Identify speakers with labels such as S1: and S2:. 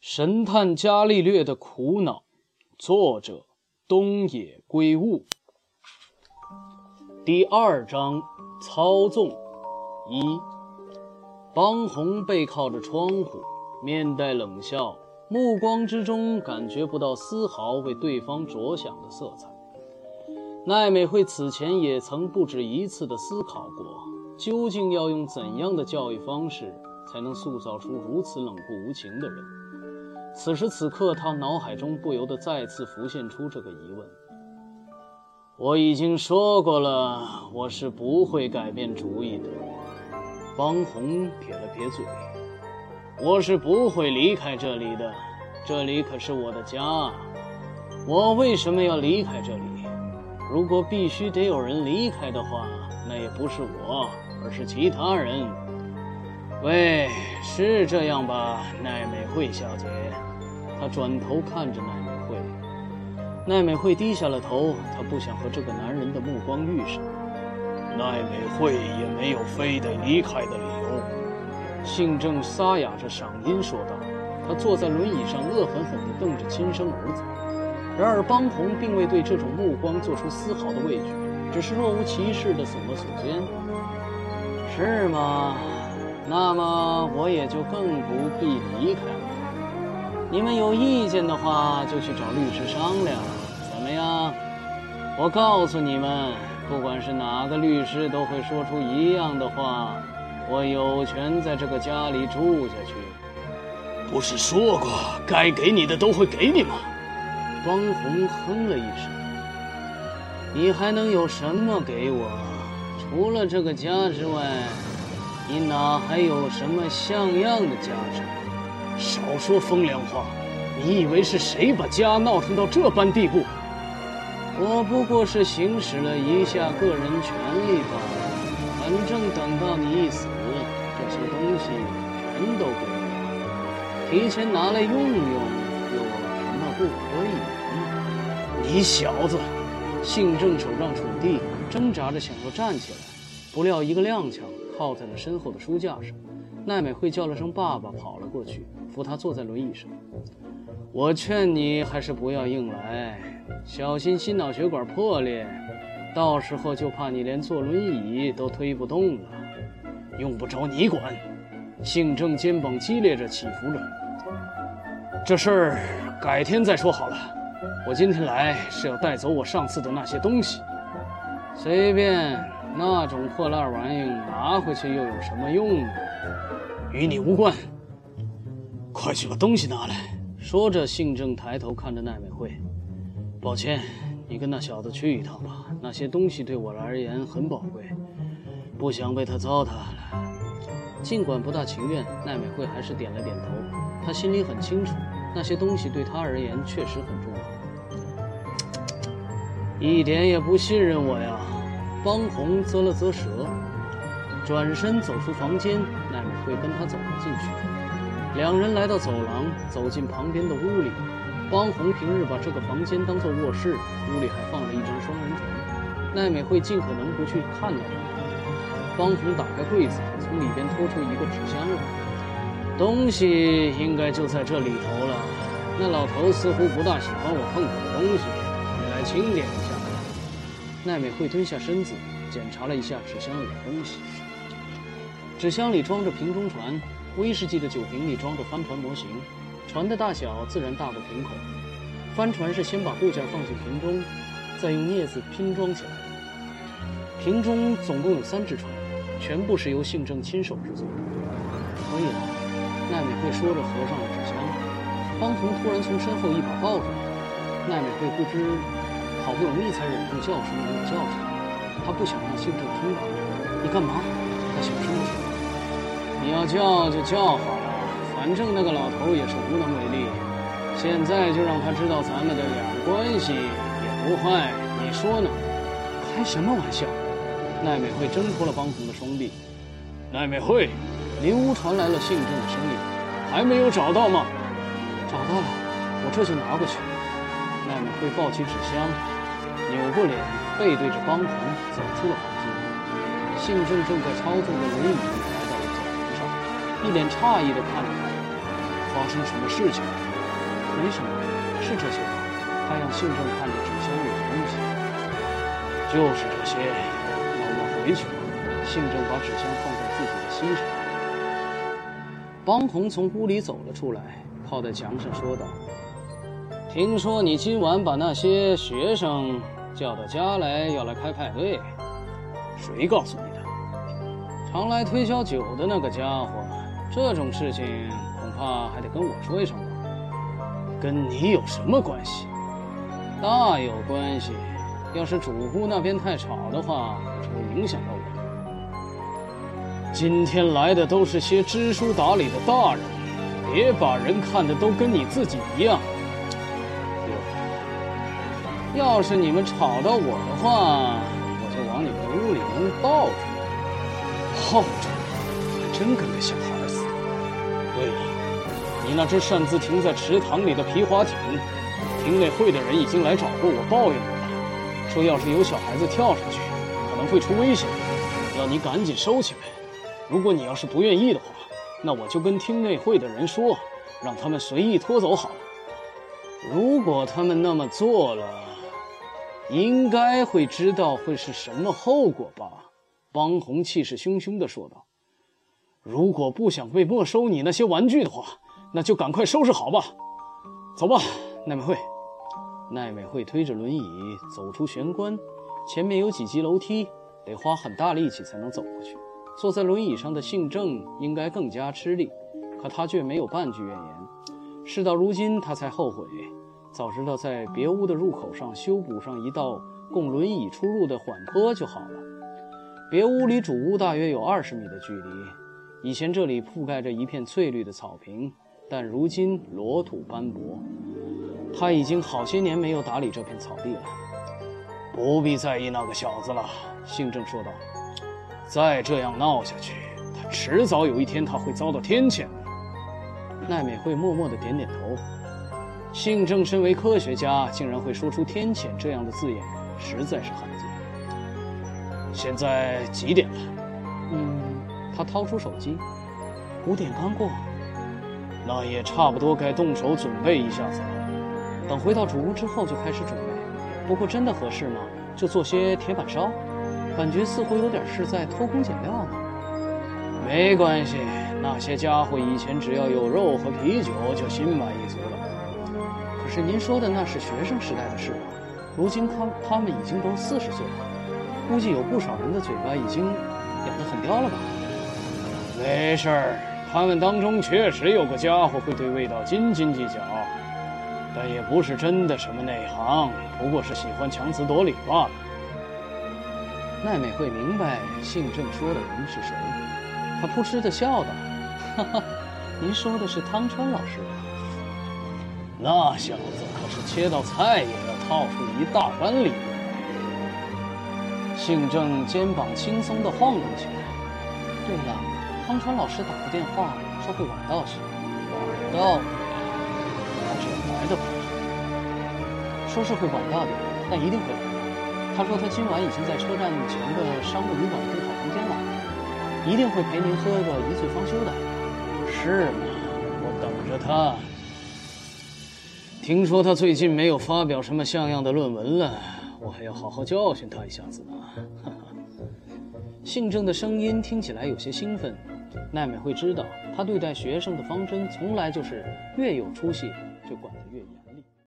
S1: 神探伽利略的苦恼，作者东野圭吾。第二章操纵一。邦红背靠着窗户，面带冷笑，目光之中感觉不到丝毫为对方着想的色彩。奈美惠此前也曾不止一次的思考过，究竟要用怎样的教育方式，才能塑造出如此冷酷无情的人。此时此刻，他脑海中不由得再次浮现出这个疑问。我已经说过了，我是不会改变主意的。方红撇了撇嘴：“我是不会离开这里的，这里可是我的家。我为什么要离开这里？如果必须得有人离开的话，那也不是我，而是其他人。喂，是这样吧，奈美惠小姐？”他转头看着奈美惠，奈美惠低下了头。她不想和这个男人的目光遇上。
S2: 奈美惠也没有非得离开的理由。
S1: 信正沙哑着嗓音说道。他坐在轮椅上，恶狠狠地瞪着亲生儿子。然而邦红并未对这种目光做出丝毫的畏惧，只是若无其事地耸了耸肩。是吗？那么我也就更不必离开了。你们有意见的话，就去找律师商量，怎么样？我告诉你们，不管是哪个律师，都会说出一样的话：我有权在这个家里住下去。
S2: 不是说过该给你的都会给你吗？
S1: 方红哼了一声：“你还能有什么给我？除了这个家之外，你哪还有什么像样的价值？”
S2: 少说风凉话！你以为是谁把家闹腾到这般地步？
S1: 我不过是行使了一下个人权利罢了。反正等到你一死，这些东西全都归我，提前拿来用用，有什么不可以？
S2: 你小子！
S1: 信正手杖杵地，挣扎着想要站起来，不料一个踉跄，靠在了身后的书架上。奈美惠叫了声“爸爸”，跑了过去。扶他坐在轮椅上，我劝你还是不要硬来，小心心脑血管破裂，到时候就怕你连坐轮椅都推不动了。
S2: 用不着你管。姓郑肩膀激烈着起伏着，这事儿改天再说好了。我今天来是要带走我上次的那些东西。
S1: 随便，那种破烂玩意拿回去又有什么用呢？
S2: 与你无关。快去把东西拿来！
S1: 说着，信正抬头看着奈美惠。抱歉，你跟那小子去一趟吧。那些东西对我而言很宝贵，不想被他糟蹋了。尽管不大情愿，奈美惠还是点了点头。她心里很清楚，那些东西对她而言确实很重要。一点也不信任我呀！方红啧了啧舌，转身走出房间。奈美惠跟他走了进去。两人来到走廊，走进旁边的屋里。方红平日把这个房间当做卧室，屋里还放了一张双人床。奈美惠尽可能不去看到他。方红打开柜子，从里边拖出一个纸箱来，东西应该就在这里头了。那老头似乎不大喜欢我碰他的东西，你来清点一下。奈美惠蹲下身子，检查了一下纸箱里的东西。纸箱里装着瓶中船。威士忌的酒瓶里装着帆船模型，船的大小自然大过瓶口。帆船是先把部件放进瓶中，再用镊子拼装起来。瓶中总共有三只船，全部是由信正亲手制作。可以了，奈美惠说着合上了纸箱。方从突然从身后一把抱住，奈美惠不知好不容易才忍住叫声没有叫出来。她不想让信正听到。你干嘛？她小声地说。你要叫就叫好了，反正那个老头也是无能为力。现在就让他知道咱们的俩关系也不坏，你说呢？开什么玩笑！奈美惠挣脱了帮红的双臂。
S2: 奈美惠，
S1: 林屋传来了信正的声音：“
S2: 还没有找到吗？”
S1: 找到了，我这就拿过去。奈美惠抱起纸箱，扭过脸，背对着帮红走出了房间。信正正在操纵着轮椅。一脸诧异地看着他，
S2: 发生什么事情了？
S1: 没什么，是这些吧？他让信正看着纸箱里的东西。
S2: 就是这些。那我们回去吧。
S1: 信正把纸箱放在自己的心上。邦红从屋里走了出来，靠在墙上说道：“听说你今晚把那些学生叫到家来，要来开派对。
S2: 谁告诉你的？
S1: 常来推销酒的那个家伙。这种事情恐怕还得跟我说一声吧。
S2: 跟你有什么关系？
S1: 大有关系。要是主顾那边太吵的话，是会影响到我。”
S2: 今天来的都是些知书达理的大人，别把人看的都跟你自己一样。
S1: 要是你们吵到我的话，我就往你们屋里扔爆竹。
S2: 炮竹，还真跟个小孩。对了，你那只擅自停在池塘里的皮划艇，町内会的人已经来找过我抱怨过了，说要是有小孩子跳上去，可能会出危险，要你赶紧收起来。如果你要是不愿意的话，那我就跟厅内会的人说，让他们随意拖走好了。
S1: 如果他们那么做了，应该会知道会是什么后果吧？
S2: 邦红气势汹汹地说道。如果不想被没收你那些玩具的话，那就赶快收拾好吧。走吧，奈美惠。
S1: 奈美惠推着轮椅走出玄关，前面有几级楼梯，得花很大力气才能走过去。坐在轮椅上的姓郑应该更加吃力，可他却没有半句怨言。事到如今，他才后悔，早知道在别屋的入口上修补上一道供轮椅出入的缓坡就好了。别屋离主屋大约有二十米的距离，以前这里覆盖着一片翠绿的草坪，但如今裸土斑驳。他已经好些年没有打理这片草地了。
S2: 不必在意那个小子了，信正说道。再这样闹下去，他迟早有一天他会遭到天谴的。
S1: 奈美惠默默的点点头。信正身为科学家，竟然会说出“天谴”这样的字眼，实在是罕见。
S2: 现在几点了？
S1: 嗯，他掏出手机，五点刚过。
S2: 那也差不多该动手准备一下子了。
S1: 等回到主屋之后就开始准备。不过真的合适吗？就做些铁板烧。感觉似乎有点是在偷工减料呢。
S2: 没关系，那些家伙以前只要有肉和啤酒就心满意足了。
S1: 可是您说的那是学生时代的事了，如今他他们已经都四十岁了，估计有不少人的嘴巴已经养得很刁了吧？
S2: 没事儿，他们当中确实有个家伙会对味道斤斤计较，但也不是真的什么内行，不过是喜欢强词夺理罢了。
S1: 奈美惠明白姓郑说的人是谁，她扑哧的笑道：“哈哈，您说的是汤川老师吧？
S2: 那小子可是切道菜也要套出一大番理由。”
S1: 姓郑肩膀轻松的晃动起来。对了，方川老师打过电话说会晚到些。
S2: 晚到？他这来的不
S1: 说是会晚到点，但一定会来。他说他今晚已经在车站前的商务旅馆订好房间了，一定会陪您喝个一醉方休的。
S2: 是吗？我等着他。听说他最近没有发表什么像样的论文了，我还要好好教训他一下子呢。哈哈。
S1: 姓郑的声音听起来有些兴奋。奈美会知道，他对待学生的方针从来就是越有出息就管。